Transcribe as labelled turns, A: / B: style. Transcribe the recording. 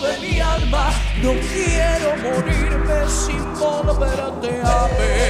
A: de mi alma, no quiero morirme sin volverte a ver.